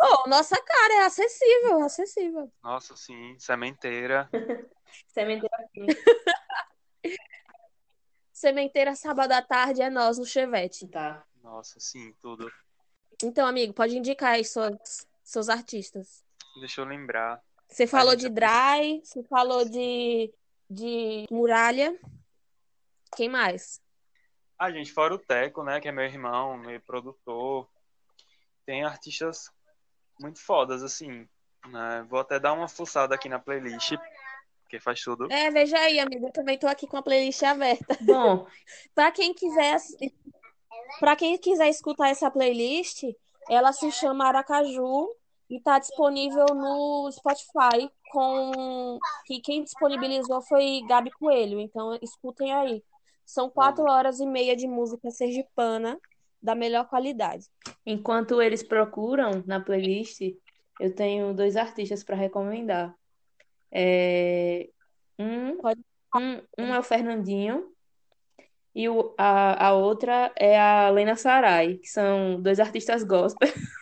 Oh, nossa cara é acessível, acessível. Nossa, sim. Sementeira. Sementeira Sementeira, sábado à tarde, é nós no Chevette. tá. Nossa, sim, tudo. Então, amigo, pode indicar aí suas, seus artistas. Deixa eu lembrar. Você falou de Dry, você falou de, de Muralha. Quem mais? Ah, gente, fora o Teco, né? Que é meu irmão, meu produtor. Tem artistas muito fodas, assim. Né? Vou até dar uma fuçada aqui na playlist, porque faz tudo. É, veja aí, amigo. Eu também tô aqui com a playlist aberta. Bom, Para quem quiser, para quem quiser escutar essa playlist, ela se chama Aracaju e tá disponível no Spotify com que quem disponibilizou foi Gabi Coelho. Então escutem aí. São quatro horas e meia de música sergipana da melhor qualidade. enquanto eles procuram na playlist, eu tenho dois artistas para recomendar. É, um, um, um é o Fernandinho e o, a, a outra é a Lena Sarai, que são dois artistas gospel.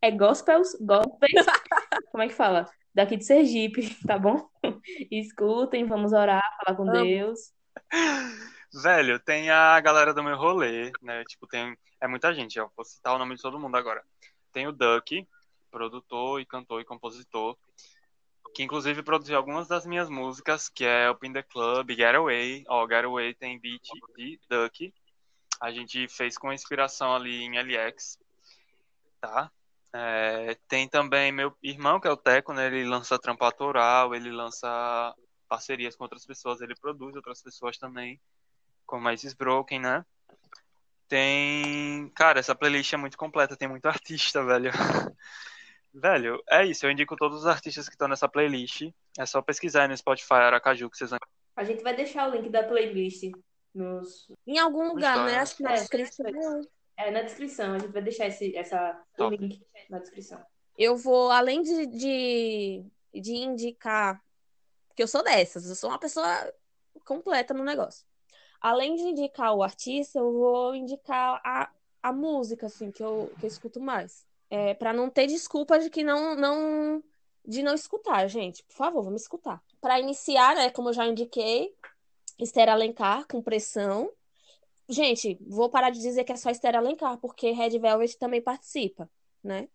É gospels? Gospels? Como é que fala? Daqui de Sergipe, tá bom? Escutem, vamos orar, falar com. Deus. Velho, tem a galera do meu rolê, né? Tipo, tem. É muita gente, ó. Vou citar o nome de todo mundo agora. Tem o Duck, produtor e cantor e compositor, que inclusive produziu algumas das minhas músicas, que é Open the Club, Getaway. Ó, Getaway tem beat de Duck. A gente fez com inspiração ali em LX, tá? É, tem também meu irmão, que é o Teco, né? Ele lança trampo autoral, ele lança parcerias com outras pessoas, ele produz outras pessoas também. como Isis Broken, né? Tem. Cara, essa playlist é muito completa, tem muito artista, velho. Velho, é isso. Eu indico todos os artistas que estão nessa playlist. É só pesquisar aí no Spotify Aracaju que vocês vão. A gente vai deixar o link da playlist nos... Em algum lugar, né? Acho que na É, descrição. É, na descrição. A gente vai deixar esse, essa, o Top. link na descrição. Eu vou, além de, de, de indicar, porque eu sou dessas, eu sou uma pessoa completa no negócio. Além de indicar o artista, eu vou indicar a, a música, assim, que eu, que eu escuto mais. É, para não ter desculpa de que não, não de não escutar, gente. Por favor, vamos escutar. Para iniciar, né, como eu já indiquei, Esther Alencar com pressão. Gente, vou parar de dizer que é só Esther Alencar, porque Red Velvet também participa, né?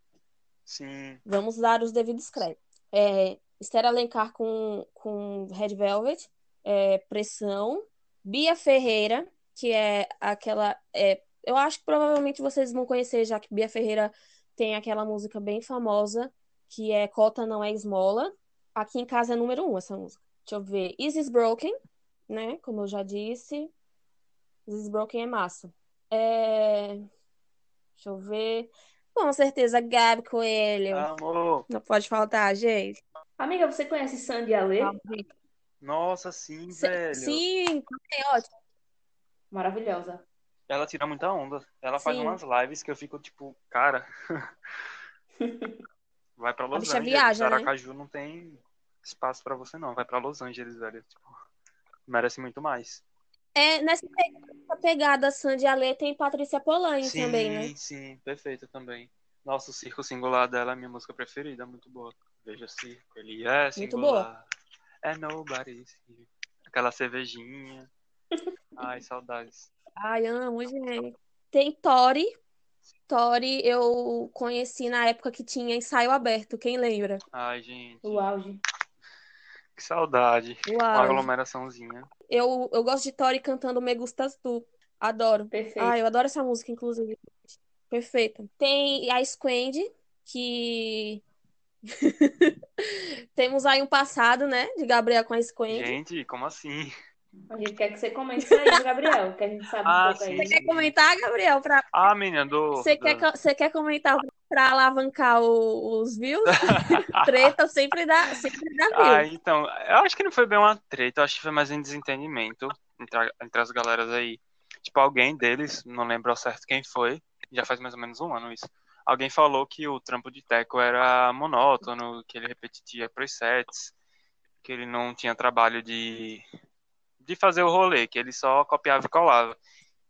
Sim. Vamos dar os devidos créditos. É, Esther Alencar com, com Red Velvet, é, Pressão, Bia Ferreira, que é aquela. é, eu acho que provavelmente vocês vão conhecer, já que Bia Ferreira tem aquela música bem famosa, que é Cota Não É Esmola. Aqui em casa é número um essa música. Deixa eu ver. Is Is Broken, né? Como eu já disse. Is Is Broken é massa. É, Deixa eu ver. Com certeza, Gabi Coelho. Amor. Não pode faltar, gente. Amiga, você conhece Sandy Alê? Nossa, sim, Se- velho. Sim, é ótimo. Maravilhosa. Ela tira muita onda. Ela faz Sim. umas lives que eu fico tipo, cara. Vai pra Los Angeles. viaja, né? Aracaju não tem espaço pra você, não. Vai pra Los Angeles, velho. Tipo, merece muito mais. É, nessa pe- nessa pegada Sandy Alê tem Patrícia Polanyi sim, também, né? sim, perfeita também. Nossa, o Circo Singular dela é a minha música preferida, muito boa. Veja o circo, ele é Muito singular. É nobody. Aquela cervejinha. Ai, saudades. Ai, amo, gente. Tem Tori. Tori eu conheci na época que tinha ensaio aberto, quem lembra? Ai, gente. O auge. Que saudade. Uma Uau. aglomeraçãozinha. Eu, eu gosto de Tori cantando Me Gustas Tu. Adoro. Perfeito. Ah, eu adoro essa música, inclusive. Perfeita. Tem a Squend, que temos aí um passado, né, de Gabriel com a Squend. Gente, como assim? A gente quer que você comente isso aí, Gabriel, que a gente sabe Ah, um pouco aí. Você quer comentar, Gabriel? Pra... Ah, menina, do. Você, do- quer, você quer comentar pra alavancar o- os views? Treta sempre dá, sempre dá view. Ah, então, eu acho que não foi bem uma treta, eu acho que foi mais um desentendimento entre, entre as galeras aí. Tipo, alguém deles, não lembro ao certo quem foi, já faz mais ou menos um ano isso. Alguém falou que o trampo de Teco era monótono, que ele repetia presets, que ele não tinha trabalho de, de fazer o rolê, que ele só copiava e colava.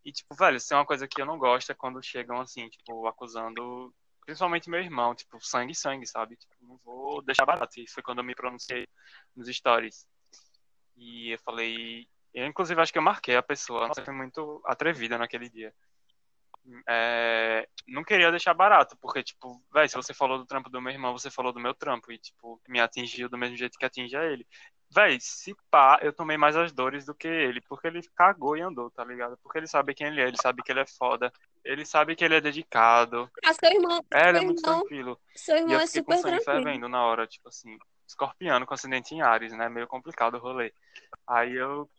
E, tipo, velho, isso é uma coisa que eu não gosto é quando chegam assim, tipo, acusando, principalmente meu irmão, tipo, sangue, sangue, sabe? Tipo, não vou deixar barato. Isso foi quando eu me pronunciei nos stories. E eu falei. Eu, inclusive, acho que eu marquei a pessoa. Nossa, foi muito atrevida naquele dia. É, não queria deixar barato, porque, tipo, velho, se você falou do trampo do meu irmão, você falou do meu trampo. E, tipo, me atingiu do mesmo jeito que atinge a ele. Véi, se pá, eu tomei mais as dores do que ele, porque ele cagou e andou, tá ligado? Porque ele sabe quem ele é, ele sabe que ele é foda, ele sabe que ele é dedicado. Ah, seu irmão, É, ele é muito irmão, tranquilo. seu irmão é super tranquilo. fervendo na hora, tipo assim, escorpiano com acidente em Ares, né? Meio complicado o rolê. Aí eu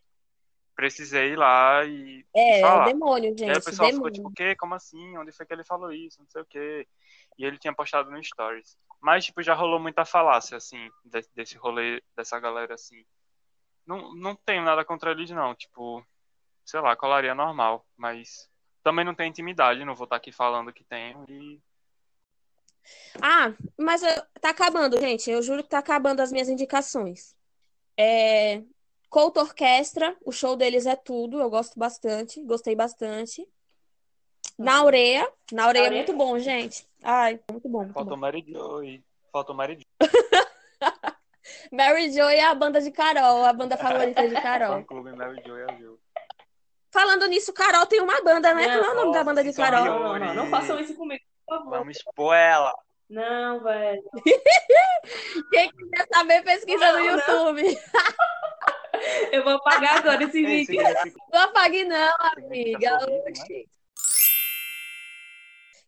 precisei ir lá e, e É, é falar. demônio, E aí o gente, pessoal ficou tipo, demônio. o quê? Como assim? Onde foi que ele falou isso? Não sei o quê. E ele tinha postado no Stories. Mas, tipo, já rolou muita falácia, assim, de- desse rolê, dessa galera, assim. Não, não tenho nada contra eles, não. Tipo, sei lá, colaria normal. Mas também não tem intimidade, não vou estar aqui falando que tenho. E Ah, mas eh, tá acabando, gente. Eu juro que tá acabando as minhas indicações. É... Couto Orquestra, o show deles é tudo. Eu gosto bastante, gostei bastante. Na Ureia, na Ureia é muito bom, gente. Ai, muito bom, muito faltou bom. Mary Joy. Faltou Mary Joy. Mary Jo é a banda de Carol, a banda favorita de Carol. Fã clube Mary Joy Azul. Falando nisso, Carol tem uma banda, né? Não, Qual é o nome da banda de Carol? Não, não, não, não façam isso comigo, por favor. Vamos expor ela. Não, velho. Quem quiser saber, pesquisa no Não, não. YouTube. Eu vou apagar agora esse vídeo. significa- Não apague, não, amiga. sorriso, né?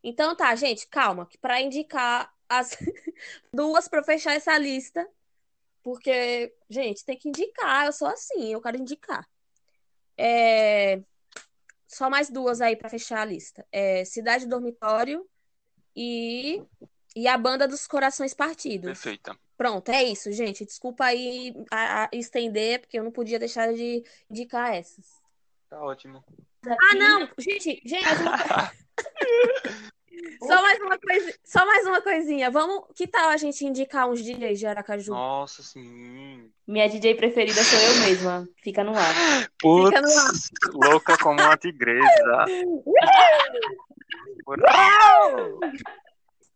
Então tá, gente, calma, que para indicar as duas para fechar essa lista, porque, gente, tem que indicar, eu sou assim, eu quero indicar. É, Só mais duas aí para fechar a lista. É Cidade Dormitório e... e a Banda dos Corações Partidos. Perfeita. Pronto, é isso, gente. Desculpa aí a, a estender, porque eu não podia deixar de indicar essas. Tá ótimo. Ah, não! Gente, gente. só, mais uma coisa, só mais uma coisinha. Vamos, que tal a gente indicar uns DJs de Aracaju? Nossa, sim. Minha DJ preferida sou eu mesma. Fica no ar. Putz, Fica no ar. louca como uma tigresa.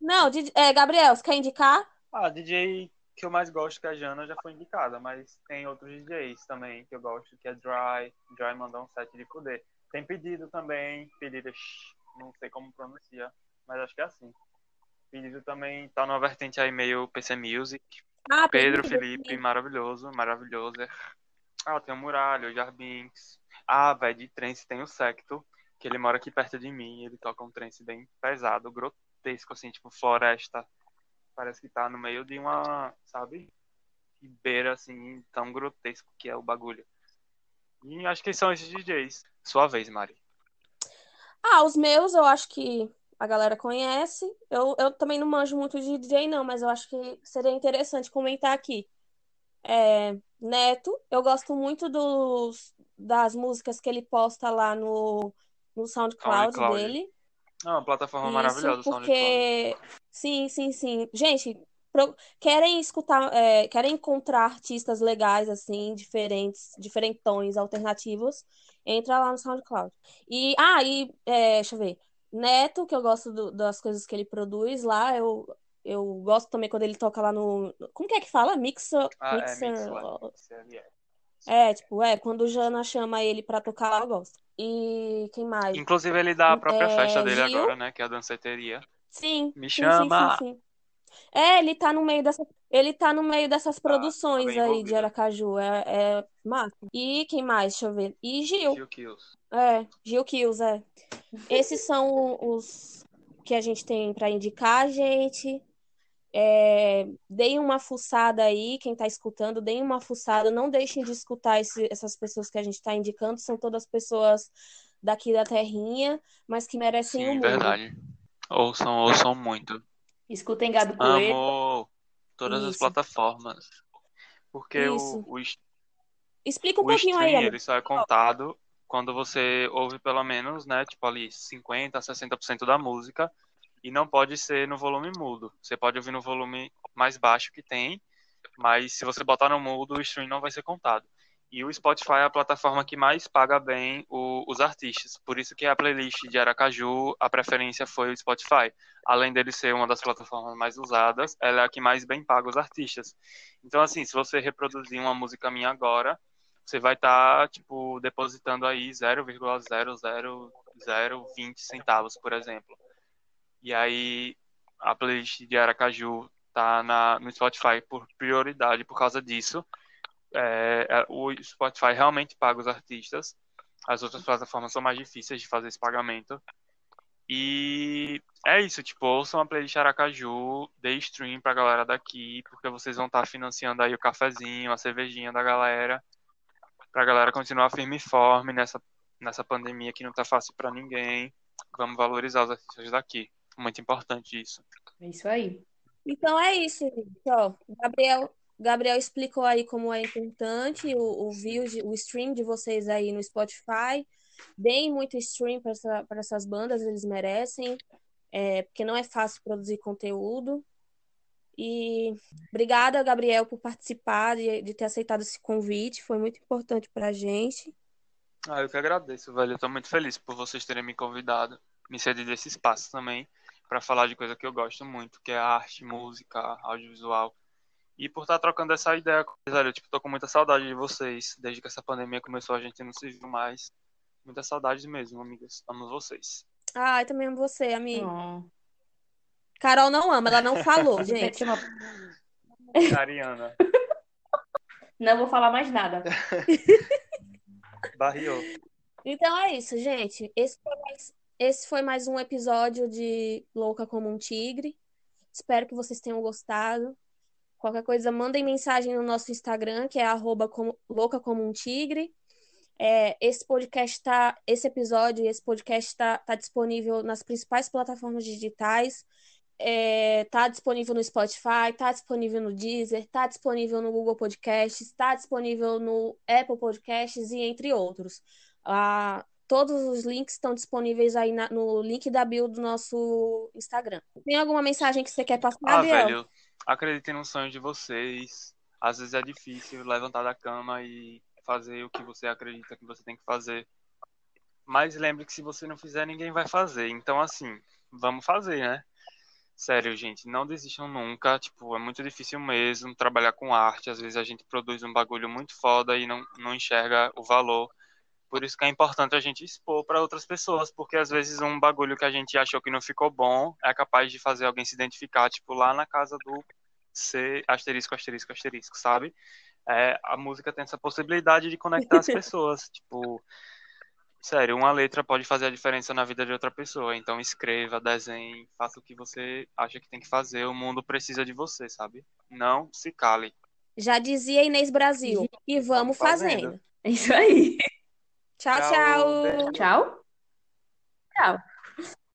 Não, é, Gabriel, você quer indicar? Ah, DJ que eu mais gosto que a Jana já foi indicada, mas tem outros DJs também que eu gosto, que é Dry. Dry mandou um set de poder. Tem pedido também, pedido, não sei como pronuncia, mas acho que é assim. Pedido também tá numa vertente aí meio PC Music. Ah, Pedro Pedro Felipe, maravilhoso, maravilhoso. Ah, tem o Muralho, o Jarbinks. Ah, velho, de trance tem o Secto, que ele mora aqui perto de mim. Ele toca um trance bem pesado, grotesco, assim, tipo floresta. Parece que tá no meio de uma, sabe? Ribeira, assim, tão grotesco que é o bagulho. E acho que são esses DJs. Sua vez, Mari. Ah, os meus eu acho que a galera conhece. Eu, eu também não manjo muito de DJ, não, mas eu acho que seria interessante comentar aqui. É, Neto, eu gosto muito dos, das músicas que ele posta lá no, no SoundCloud SoundCloud. dele. Ah, uma plataforma Isso, maravilhosa, o SoundCloud. porque sim, sim, sim. Gente, pro- querem escutar, é, querem encontrar artistas legais assim, diferentes, diferentões, alternativos, entra lá no SoundCloud. E ah, e é, deixa eu ver. Neto, que eu gosto do- das coisas que ele produz lá, eu eu gosto também quando ele toca lá no, como que é que fala? Mixer, Ah, é, mixer, Mixler, yeah. é, tipo, é, quando o Jana chama ele pra tocar lá, eu gosto. E quem mais? Inclusive, ele dá a própria É, festa dele Gil. agora, né? Que é a danceteria. Sim, Me sim, chama! sim, sim. É, ele tá no meio dessa, ele tá no meio dessas produções bem aí de. Aracaju, é, é massa. E quem mais? Deixa eu ver. E Gil, Gil Kills. É, Gil Kills, é. Esses são os que a gente tem pra indicar, gente. É, deem uma fuçada aí, quem tá escutando, deem uma fuçada, não deixem de escutar esse- essas pessoas que a gente tá indicando, são todas pessoas daqui da terrinha, mas que merecem o Sim, mundo. verdade. Ouçam, ouçam muito. Escutem Gabi Coelho. Amo todas as Isso. plataformas. Porque o, Isso. o, es- Explica um o pouquinho aí, stream, amigo. ele só é contado quando você ouve pelo menos, né, tipo ali 50, 60% da música e não pode ser no volume mudo. Você pode ouvir no volume mais baixo que tem, mas se você botar no mudo, o stream não vai ser contado. E o Spotify é a plataforma que mais paga bem o- os artistas. Por isso que a playlist de Aracaju, a preferência foi o Spotify. Além dele ser uma das plataformas mais usadas, ela é a que mais bem paga os artistas. Então, assim, se você reproduzir uma música minha agora, você vai estar, tipo, depositando aí 0,00020 centavos, por exemplo. E aí, a playlist de Aracaju tá na, no Spotify por prioridade por causa disso. É, é, o Spotify realmente paga os artistas. As outras plataformas são mais difíceis de fazer esse pagamento. E é isso, tipo, ouçam a playlist Aracaju, dê stream pra galera daqui, porque vocês vão estar financiando aí o cafezinho, a cervejinha da galera, pra galera continuar firme e forte nessa, nessa pandemia que não tá fácil pra ninguém. Vamos valorizar os artistas daqui. Muito importante isso. É isso aí. Então é isso, gente. Ó, Gabriel, Gabriel explicou aí como é importante o, o view, de- o stream de vocês aí no Spotify. Deem muito stream para essa, para essas bandas, eles merecem, é, porque não é fácil produzir conteúdo. E obrigada, Gabriel, por participar, de, de ter aceitado esse convite. Foi muito importante para a gente. Ah, eu que agradeço, velho. Eu tô muito feliz por vocês terem me convidado, me cedido esse espaço também, pra falar de coisa que eu gosto muito, que é arte, música, audiovisual. E por estar trocando essa ideia com vocês, velho. Eu, tipo, tô com muita saudade de vocês. Desde que essa pandemia começou, a gente não se viu mais. Muita saudade mesmo, amigas. Amo vocês. Ai, também amo você, amigo. Oh. Carol não ama, ela não falou, gente. chamar- Ariana, Não vou falar mais nada. barriou. Então é isso, gente. Esse foi mais, esse foi mais um episódio de Louca como um Tigre. Espero que vocês tenham gostado. Qualquer coisa, mandem mensagem no nosso Instagram, que é arroba como- louca como um tigre. É, esse podcast tá, esse episódio, esse podcast está tá disponível nas principais plataformas digitais. É, tá disponível no Spotify, tá disponível no Deezer, tá disponível no Google Podcasts, tá disponível no Apple Podcasts e entre outros. Ah, todos os links estão disponíveis aí na, no link da bio do nosso Instagram. Tem alguma mensagem que você quer passar, Ah, velho, acreditem no sonho de vocês. Às vezes é difícil levantar da cama e fazer o que você acredita que você tem que fazer. Mas lembre que se você não fizer, ninguém vai fazer. Então, assim, vamos fazer, né? Sério, gente, não desistam nunca. Tipo, é muito difícil mesmo trabalhar com arte. Às vezes a gente produz um bagulho muito foda e não, não enxerga o valor. Por isso que é importante a gente expor para outras pessoas, porque às vezes um bagulho que a gente achou que não ficou bom é capaz de fazer alguém se identificar, tipo, lá na casa do C, asterisco, asterisco, asterisco, sabe? É, a música tem essa possibilidade de conectar as pessoas. Tipo, sério, uma letra pode fazer a diferença na vida de outra pessoa. Então escreva, desenhe, faça o que você acha que tem que fazer. O mundo precisa de você, sabe? Não se cale. Já dizia Inês Brasil. E vamos fazendo. fazendo. É isso aí. Tchau, Tchau, tchau. Tchau. Tchau.